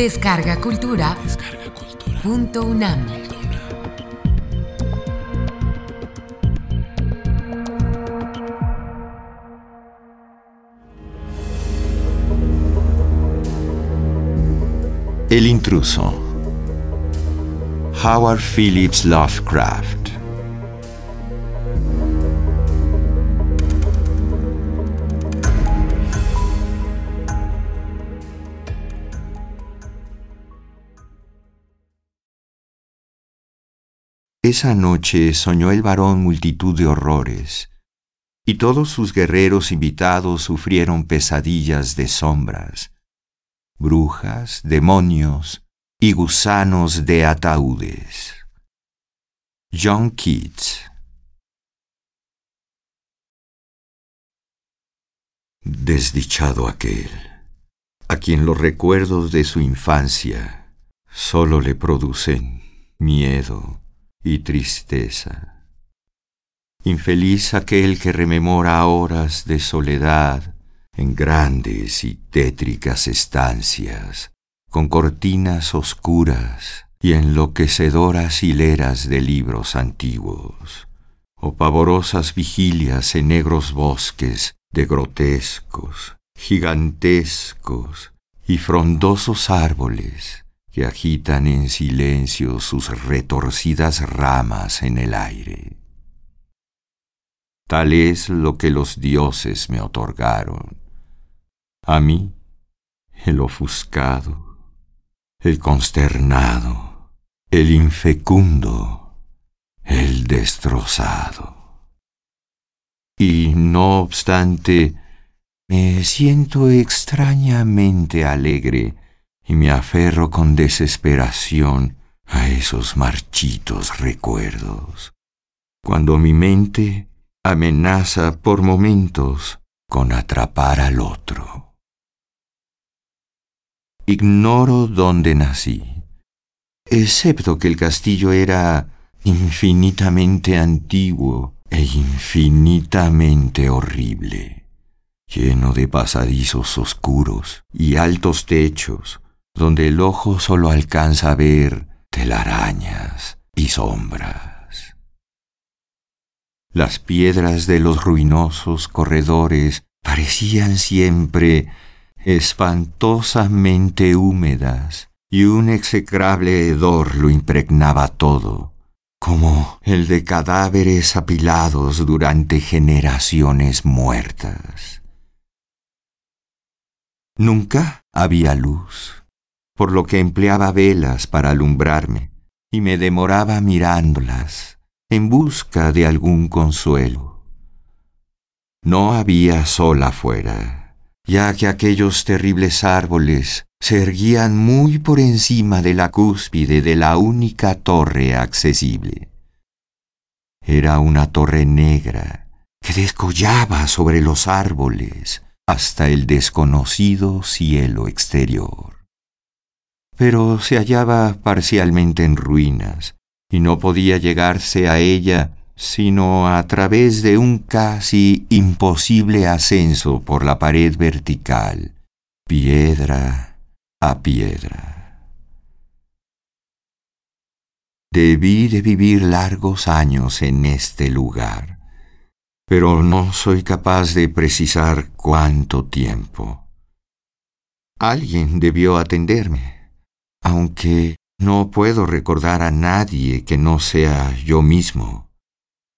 Descarga Cultura. Punto UNAM. El intruso. Howard Phillips Lovecraft. Esa noche soñó el varón multitud de horrores, y todos sus guerreros invitados sufrieron pesadillas de sombras, brujas, demonios y gusanos de ataúdes. John Keats Desdichado aquel, a quien los recuerdos de su infancia solo le producen miedo y tristeza. Infeliz aquel que rememora horas de soledad en grandes y tétricas estancias, con cortinas oscuras y enloquecedoras hileras de libros antiguos, o pavorosas vigilias en negros bosques de grotescos, gigantescos y frondosos árboles que agitan en silencio sus retorcidas ramas en el aire. Tal es lo que los dioses me otorgaron. A mí, el ofuscado, el consternado, el infecundo, el destrozado. Y no obstante, me siento extrañamente alegre y me aferro con desesperación a esos marchitos recuerdos, cuando mi mente amenaza por momentos con atrapar al otro. Ignoro dónde nací, excepto que el castillo era infinitamente antiguo e infinitamente horrible, lleno de pasadizos oscuros y altos techos donde el ojo solo alcanza a ver telarañas y sombras. Las piedras de los ruinosos corredores parecían siempre espantosamente húmedas y un execrable hedor lo impregnaba todo, como el de cadáveres apilados durante generaciones muertas. Nunca había luz por lo que empleaba velas para alumbrarme, y me demoraba mirándolas, en busca de algún consuelo. No había sol afuera, ya que aquellos terribles árboles se erguían muy por encima de la cúspide de la única torre accesible. Era una torre negra que descollaba sobre los árboles hasta el desconocido cielo exterior pero se hallaba parcialmente en ruinas y no podía llegarse a ella sino a través de un casi imposible ascenso por la pared vertical, piedra a piedra. Debí de vivir largos años en este lugar, pero no soy capaz de precisar cuánto tiempo. Alguien debió atenderme aunque no puedo recordar a nadie que no sea yo mismo,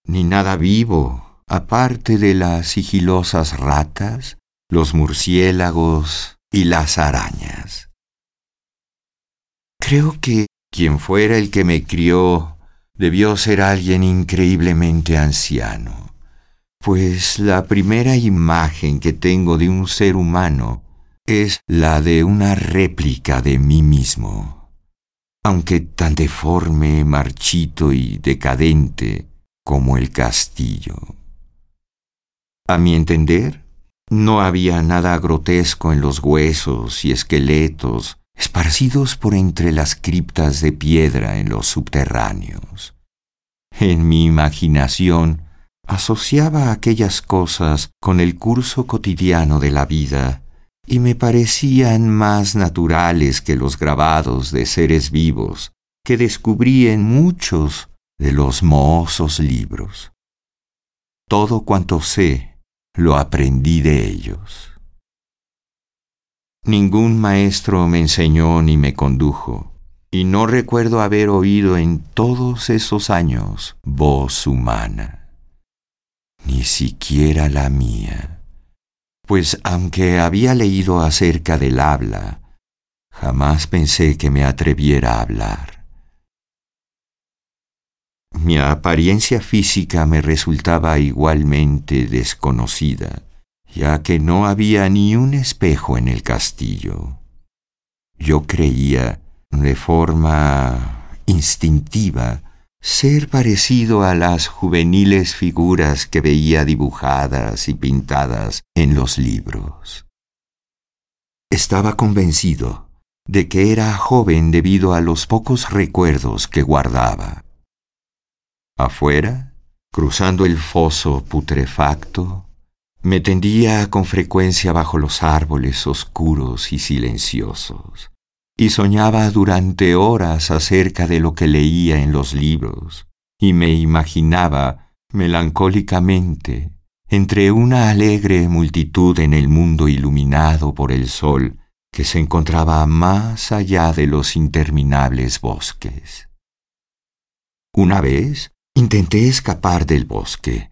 ni nada vivo, aparte de las sigilosas ratas, los murciélagos y las arañas. Creo que quien fuera el que me crió debió ser alguien increíblemente anciano, pues la primera imagen que tengo de un ser humano es la de una réplica de mí mismo, aunque tan deforme, marchito y decadente como el castillo. A mi entender, no había nada grotesco en los huesos y esqueletos esparcidos por entre las criptas de piedra en los subterráneos. En mi imaginación asociaba aquellas cosas con el curso cotidiano de la vida y me parecían más naturales que los grabados de seres vivos que descubrí en muchos de los mohosos libros. Todo cuanto sé lo aprendí de ellos. Ningún maestro me enseñó ni me condujo, y no recuerdo haber oído en todos esos años voz humana, ni siquiera la mía, pues aunque había leído acerca del habla, jamás pensé que me atreviera a hablar. Mi apariencia física me resultaba igualmente desconocida, ya que no había ni un espejo en el castillo. Yo creía, de forma instintiva, ser parecido a las juveniles figuras que veía dibujadas y pintadas en los libros. Estaba convencido de que era joven debido a los pocos recuerdos que guardaba. Afuera, cruzando el foso putrefacto, me tendía con frecuencia bajo los árboles oscuros y silenciosos, y soñaba durante horas acerca de lo que leía en los libros, y me imaginaba melancólicamente entre una alegre multitud en el mundo iluminado por el sol que se encontraba más allá de los interminables bosques. Una vez intenté escapar del bosque,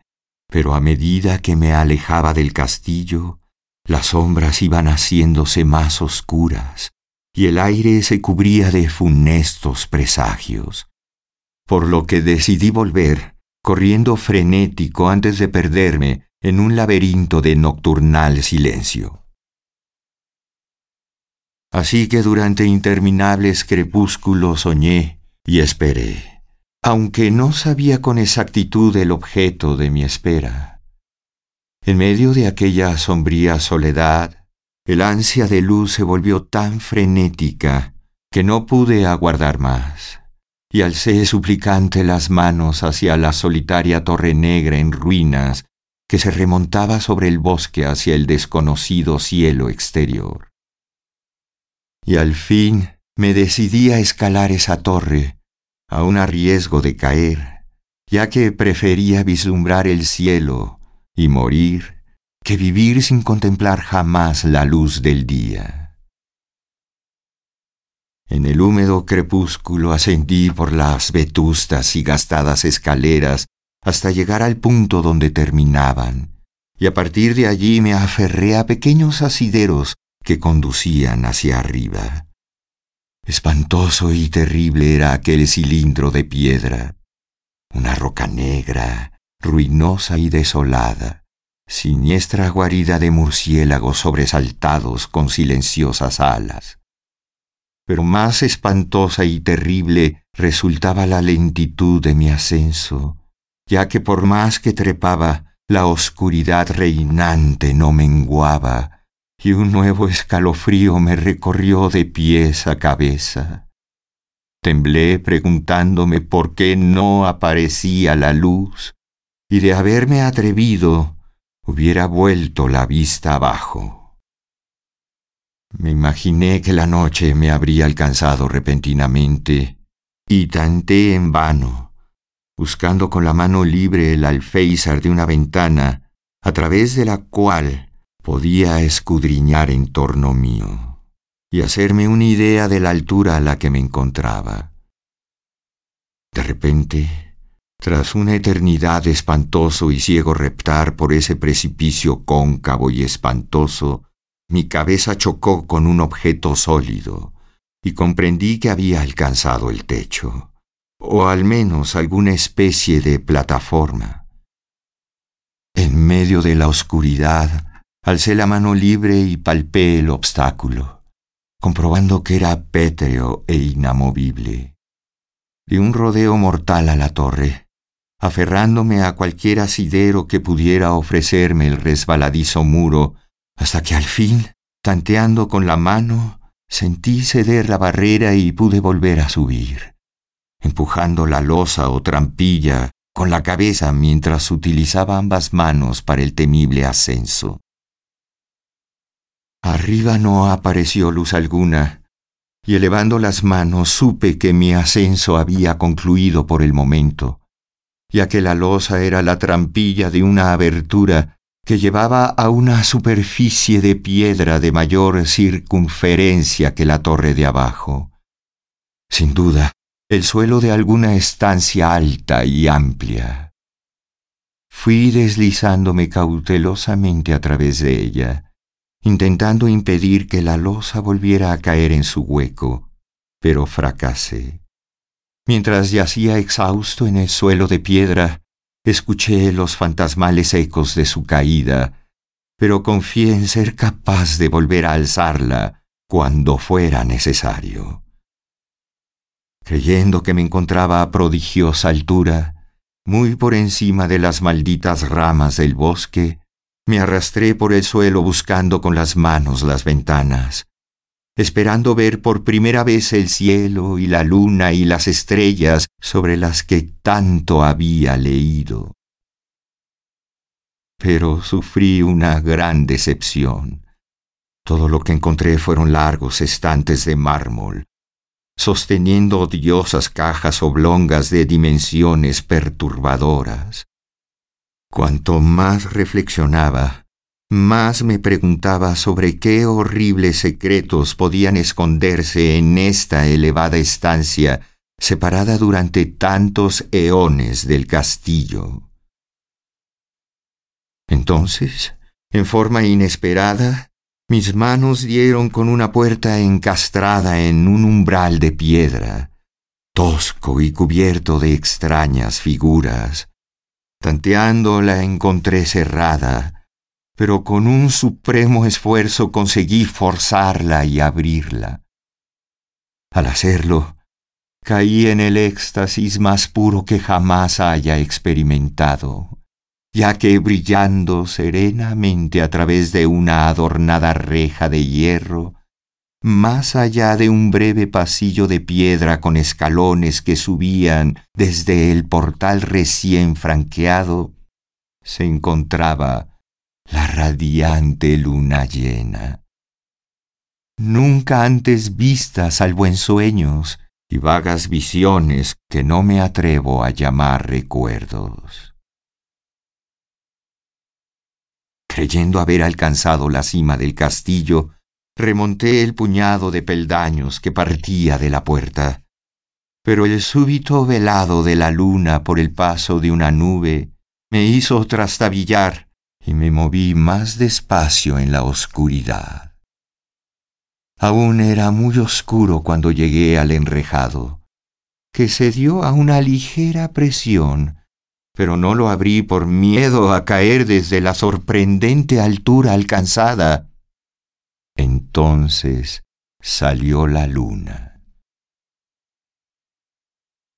pero a medida que me alejaba del castillo, las sombras iban haciéndose más oscuras y el aire se cubría de funestos presagios, por lo que decidí volver, corriendo frenético antes de perderme en un laberinto de nocturnal silencio. Así que durante interminables crepúsculos soñé y esperé, aunque no sabía con exactitud el objeto de mi espera. En medio de aquella sombría soledad, el ansia de luz se volvió tan frenética que no pude aguardar más, y alcé suplicante las manos hacia la solitaria torre negra en ruinas que se remontaba sobre el bosque hacia el desconocido cielo exterior. Y al fin me decidí a escalar esa torre, aun a riesgo de caer, ya que prefería vislumbrar el cielo y morir que vivir sin contemplar jamás la luz del día. En el húmedo crepúsculo ascendí por las vetustas y gastadas escaleras hasta llegar al punto donde terminaban, y a partir de allí me aferré a pequeños asideros que conducían hacia arriba. Espantoso y terrible era aquel cilindro de piedra, una roca negra, ruinosa y desolada siniestra guarida de murciélagos sobresaltados con silenciosas alas. Pero más espantosa y terrible resultaba la lentitud de mi ascenso, ya que por más que trepaba, la oscuridad reinante no menguaba, y un nuevo escalofrío me recorrió de pies a cabeza. Temblé preguntándome por qué no aparecía la luz, y de haberme atrevido hubiera vuelto la vista abajo. Me imaginé que la noche me habría alcanzado repentinamente y tanté en vano, buscando con la mano libre el alféizar de una ventana a través de la cual podía escudriñar en torno mío y hacerme una idea de la altura a la que me encontraba. De repente tras una eternidad de espantoso y ciego reptar por ese precipicio cóncavo y espantoso, mi cabeza chocó con un objeto sólido y comprendí que había alcanzado el techo, o al menos alguna especie de plataforma. En medio de la oscuridad, alcé la mano libre y palpé el obstáculo, comprobando que era pétreo e inamovible. Di un rodeo mortal a la torre, aferrándome a cualquier asidero que pudiera ofrecerme el resbaladizo muro, hasta que al fin, tanteando con la mano, sentí ceder la barrera y pude volver a subir, empujando la losa o trampilla con la cabeza mientras utilizaba ambas manos para el temible ascenso. Arriba no apareció luz alguna, y elevando las manos supe que mi ascenso había concluido por el momento, ya que la losa era la trampilla de una abertura que llevaba a una superficie de piedra de mayor circunferencia que la torre de abajo. Sin duda, el suelo de alguna estancia alta y amplia. Fui deslizándome cautelosamente a través de ella, intentando impedir que la losa volviera a caer en su hueco, pero fracasé. Mientras yacía exhausto en el suelo de piedra, escuché los fantasmales ecos de su caída, pero confié en ser capaz de volver a alzarla cuando fuera necesario. Creyendo que me encontraba a prodigiosa altura, muy por encima de las malditas ramas del bosque, me arrastré por el suelo buscando con las manos las ventanas, esperando ver por primera vez el cielo y la luna y las estrellas sobre las que tanto había leído. Pero sufrí una gran decepción. Todo lo que encontré fueron largos estantes de mármol, sosteniendo odiosas cajas oblongas de dimensiones perturbadoras. Cuanto más reflexionaba, más me preguntaba sobre qué horribles secretos podían esconderse en esta elevada estancia separada durante tantos eones del castillo. Entonces, en forma inesperada, mis manos dieron con una puerta encastrada en un umbral de piedra, tosco y cubierto de extrañas figuras. Tanteando la encontré cerrada, pero con un supremo esfuerzo conseguí forzarla y abrirla. Al hacerlo, caí en el éxtasis más puro que jamás haya experimentado, ya que brillando serenamente a través de una adornada reja de hierro, más allá de un breve pasillo de piedra con escalones que subían desde el portal recién franqueado, se encontraba radiante luna llena. Nunca antes vista salvo en sueños y vagas visiones que no me atrevo a llamar recuerdos. Creyendo haber alcanzado la cima del castillo, remonté el puñado de peldaños que partía de la puerta, pero el súbito velado de la luna por el paso de una nube me hizo trastabillar y me moví más despacio en la oscuridad. Aún era muy oscuro cuando llegué al enrejado, que se dio a una ligera presión, pero no lo abrí por miedo a caer desde la sorprendente altura alcanzada. Entonces salió la luna.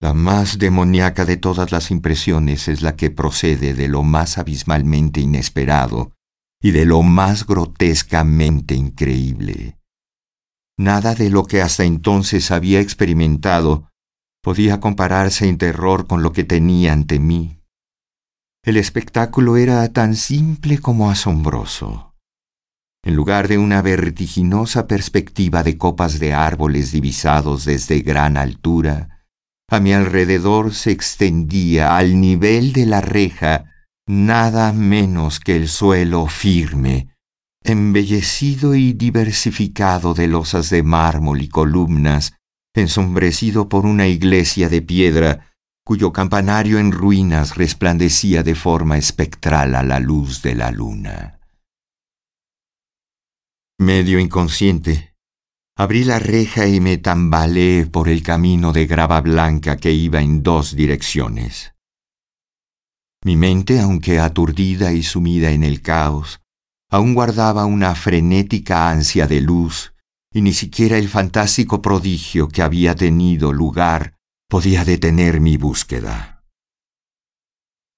La más demoníaca de todas las impresiones es la que procede de lo más abismalmente inesperado y de lo más grotescamente increíble. Nada de lo que hasta entonces había experimentado podía compararse en terror con lo que tenía ante mí. El espectáculo era tan simple como asombroso. En lugar de una vertiginosa perspectiva de copas de árboles divisados desde gran altura, a mi alrededor se extendía al nivel de la reja nada menos que el suelo firme, embellecido y diversificado de losas de mármol y columnas, ensombrecido por una iglesia de piedra, cuyo campanario en ruinas resplandecía de forma espectral a la luz de la luna. Medio inconsciente, Abrí la reja y me tambaleé por el camino de grava blanca que iba en dos direcciones. Mi mente, aunque aturdida y sumida en el caos, aún guardaba una frenética ansia de luz, y ni siquiera el fantástico prodigio que había tenido lugar podía detener mi búsqueda.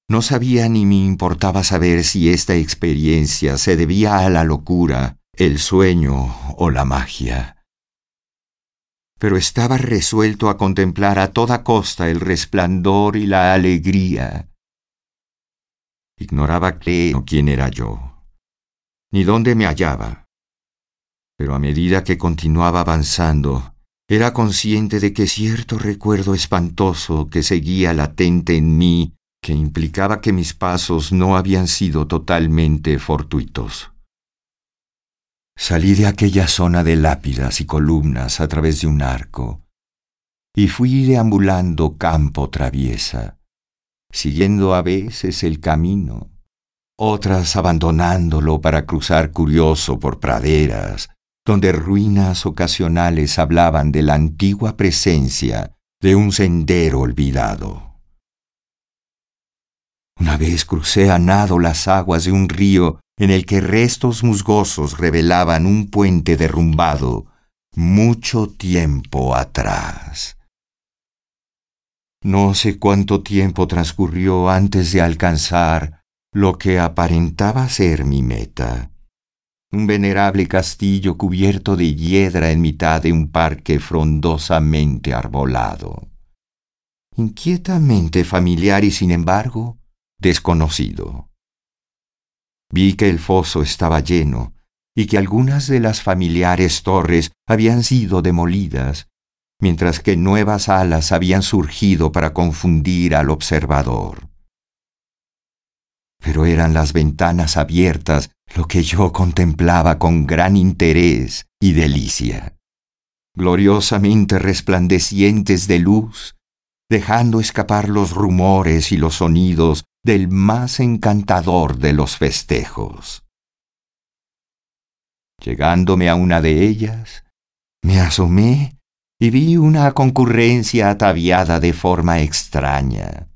No sabía ni me importaba saber si esta experiencia se debía a la locura, el sueño o la magia pero estaba resuelto a contemplar a toda costa el resplandor y la alegría. Ignoraba qué o quién era yo, ni dónde me hallaba. Pero a medida que continuaba avanzando, era consciente de que cierto recuerdo espantoso que seguía latente en mí, que implicaba que mis pasos no habían sido totalmente fortuitos. Salí de aquella zona de lápidas y columnas a través de un arco, y fui deambulando campo traviesa, siguiendo a veces el camino, otras abandonándolo para cruzar curioso por praderas, donde ruinas ocasionales hablaban de la antigua presencia de un sendero olvidado. Una vez crucé a nado las aguas de un río en el que restos musgosos revelaban un puente derrumbado mucho tiempo atrás. No sé cuánto tiempo transcurrió antes de alcanzar lo que aparentaba ser mi meta. Un venerable castillo cubierto de hiedra en mitad de un parque frondosamente arbolado. Inquietamente familiar y sin embargo desconocido. Vi que el foso estaba lleno y que algunas de las familiares torres habían sido demolidas mientras que nuevas alas habían surgido para confundir al observador. Pero eran las ventanas abiertas lo que yo contemplaba con gran interés y delicia, gloriosamente resplandecientes de luz, dejando escapar los rumores y los sonidos del más encantador de los festejos. Llegándome a una de ellas, me asomé y vi una concurrencia ataviada de forma extraña.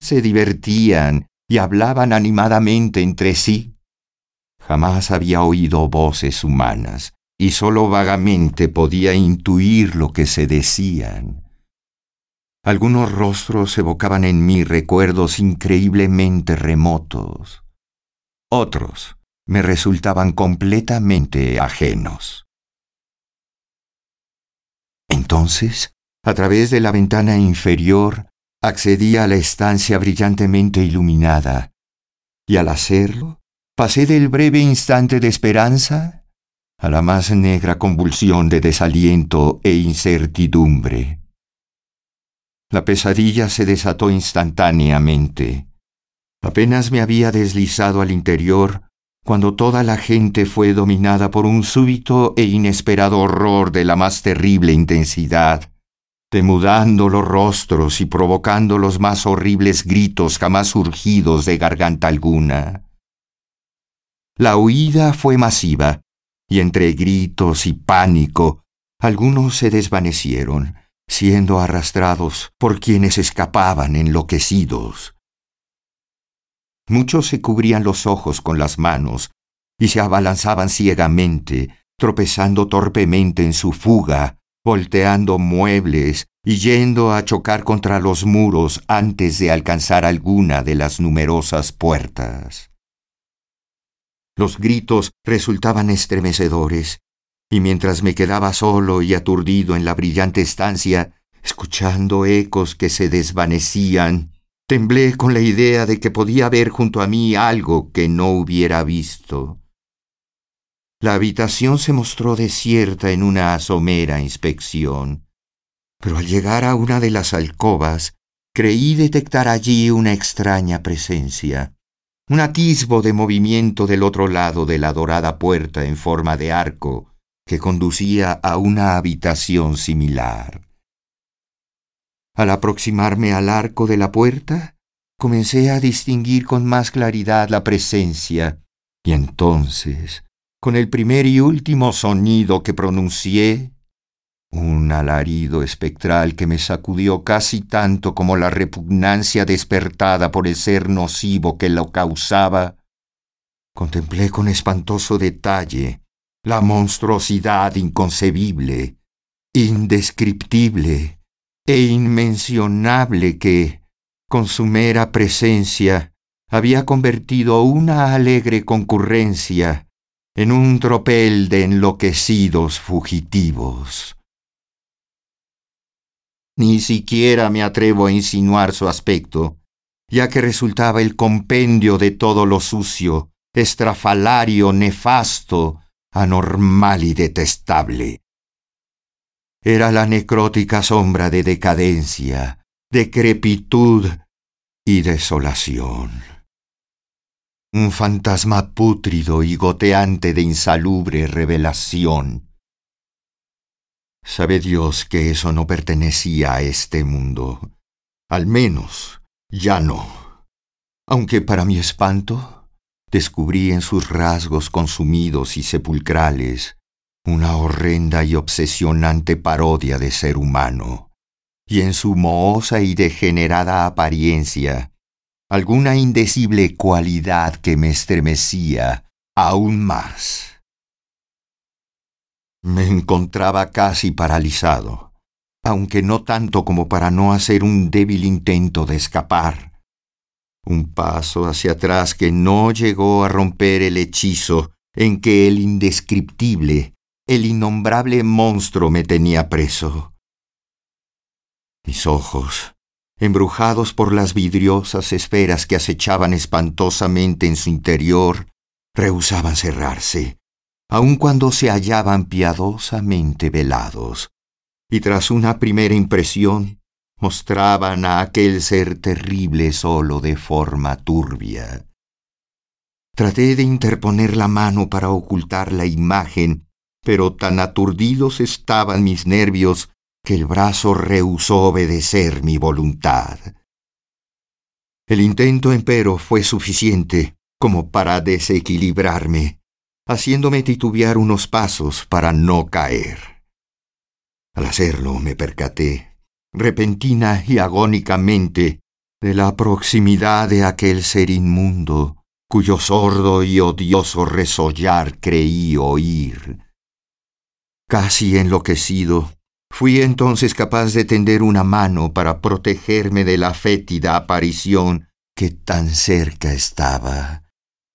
Se divertían y hablaban animadamente entre sí. Jamás había oído voces humanas y sólo vagamente podía intuir lo que se decían. Algunos rostros evocaban en mí recuerdos increíblemente remotos. Otros me resultaban completamente ajenos. Entonces, a través de la ventana inferior, accedí a la estancia brillantemente iluminada, y al hacerlo, pasé del breve instante de esperanza a la más negra convulsión de desaliento e incertidumbre. La pesadilla se desató instantáneamente. Apenas me había deslizado al interior cuando toda la gente fue dominada por un súbito e inesperado horror de la más terrible intensidad, demudando los rostros y provocando los más horribles gritos jamás surgidos de garganta alguna. La huida fue masiva, y entre gritos y pánico, algunos se desvanecieron, siendo arrastrados por quienes escapaban enloquecidos. Muchos se cubrían los ojos con las manos y se abalanzaban ciegamente, tropezando torpemente en su fuga, volteando muebles y yendo a chocar contra los muros antes de alcanzar alguna de las numerosas puertas. Los gritos resultaban estremecedores, y mientras me quedaba solo y aturdido en la brillante estancia, escuchando ecos que se desvanecían, Temblé con la idea de que podía haber junto a mí algo que no hubiera visto. La habitación se mostró desierta en una asomera inspección, pero al llegar a una de las alcobas, creí detectar allí una extraña presencia, un atisbo de movimiento del otro lado de la dorada puerta en forma de arco que conducía a una habitación similar. Al aproximarme al arco de la puerta, comencé a distinguir con más claridad la presencia, y entonces, con el primer y último sonido que pronuncié, un alarido espectral que me sacudió casi tanto como la repugnancia despertada por el ser nocivo que lo causaba, contemplé con espantoso detalle la monstruosidad inconcebible, indescriptible, e inmencionable que, con su mera presencia, había convertido una alegre concurrencia en un tropel de enloquecidos fugitivos. Ni siquiera me atrevo a insinuar su aspecto, ya que resultaba el compendio de todo lo sucio, estrafalario, nefasto anormal y detestable. Era la necrótica sombra de decadencia, decrepitud y desolación. Un fantasma pútrido y goteante de insalubre revelación. Sabe Dios que eso no pertenecía a este mundo. Al menos, ya no. Aunque para mi espanto, descubrí en sus rasgos consumidos y sepulcrales una horrenda y obsesionante parodia de ser humano y en su mohosa y degenerada apariencia alguna indecible cualidad que me estremecía aún más. Me encontraba casi paralizado, aunque no tanto como para no hacer un débil intento de escapar. Un paso hacia atrás que no llegó a romper el hechizo en que el indescriptible, el innombrable monstruo me tenía preso. Mis ojos, embrujados por las vidriosas esferas que acechaban espantosamente en su interior, rehusaban cerrarse, aun cuando se hallaban piadosamente velados, y tras una primera impresión mostraban a aquel ser terrible solo de forma turbia. Traté de interponer la mano para ocultar la imagen, pero tan aturdidos estaban mis nervios que el brazo rehusó obedecer mi voluntad. El intento, empero, fue suficiente como para desequilibrarme, haciéndome titubear unos pasos para no caer. Al hacerlo me percaté, repentina y agónicamente, de la proximidad de aquel ser inmundo, cuyo sordo y odioso resollar creí oír. Casi enloquecido, Fui entonces capaz de tender una mano para protegerme de la fétida aparición que tan cerca estaba,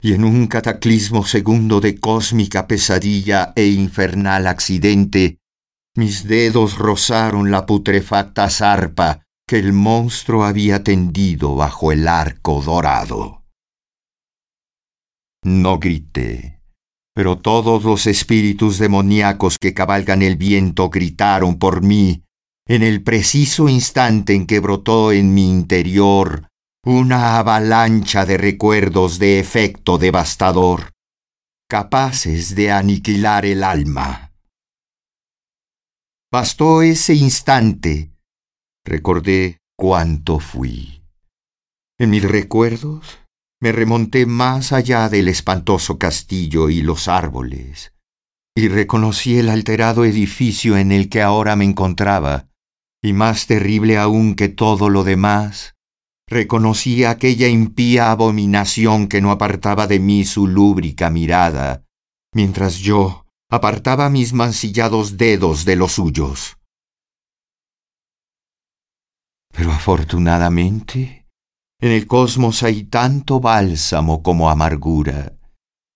y en un cataclismo segundo de cósmica pesadilla e infernal accidente, mis dedos rozaron la putrefacta zarpa que el monstruo había tendido bajo el arco dorado. No grité pero todos los espíritus demoníacos que cabalgan el viento gritaron por mí en el preciso instante en que brotó en mi interior una avalancha de recuerdos de efecto devastador, capaces de aniquilar el alma. Bastó ese instante, recordé cuánto fui. En mis recuerdos me remonté más allá del espantoso castillo y los árboles, y reconocí el alterado edificio en el que ahora me encontraba, y más terrible aún que todo lo demás, reconocí aquella impía abominación que no apartaba de mí su lúbrica mirada, mientras yo apartaba mis mancillados dedos de los suyos. Pero afortunadamente, en el cosmos hay tanto bálsamo como amargura,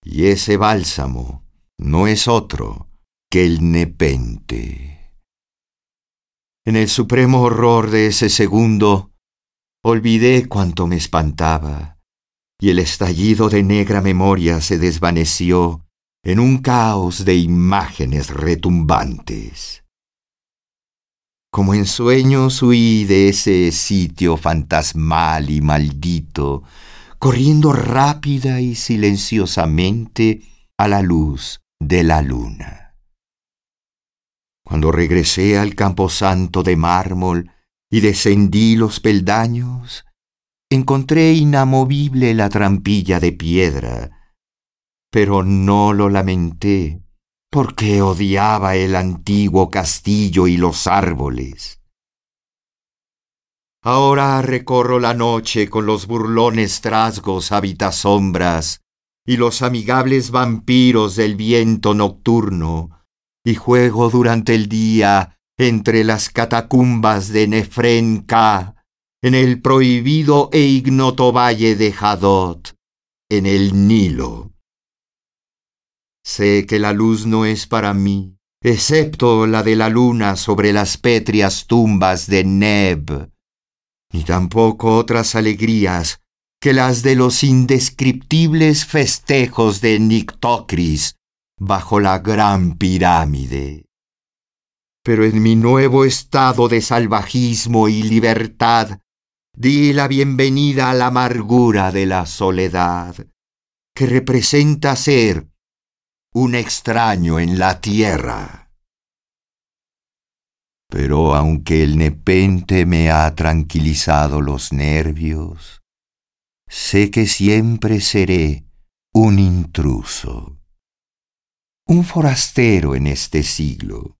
y ese bálsamo no es otro que el nepente. En el supremo horror de ese segundo, olvidé cuanto me espantaba, y el estallido de negra memoria se desvaneció en un caos de imágenes retumbantes. Como en sueños huí de ese sitio fantasmal y maldito, corriendo rápida y silenciosamente a la luz de la luna. Cuando regresé al camposanto de mármol y descendí los peldaños, encontré inamovible la trampilla de piedra, pero no lo lamenté, porque odiaba el antiguo castillo y los árboles. Ahora recorro la noche con los burlones trasgos habitasombras y los amigables vampiros del viento nocturno, y juego durante el día entre las catacumbas de Nefrenka, en el prohibido e ignoto valle de Hadot, en el Nilo. Sé que la luz no es para mí, excepto la de la luna sobre las pétreas tumbas de Neb, ni tampoco otras alegrías que las de los indescriptibles festejos de Nictocris bajo la gran pirámide. Pero en mi nuevo estado de salvajismo y libertad, di la bienvenida a la amargura de la soledad, que representa ser un extraño en la tierra. Pero aunque el nepente me ha tranquilizado los nervios, sé que siempre seré un intruso, un forastero en este siglo,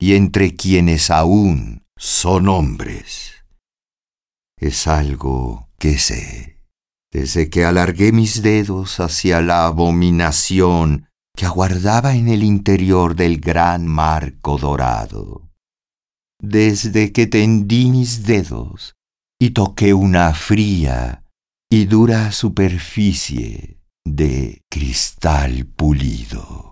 y entre quienes aún son hombres. Es algo que sé, desde que alargué mis dedos hacia la abominación que aguardaba en el interior del gran marco dorado desde que tendí mis dedos y toqué una fría y dura superficie de cristal pulido.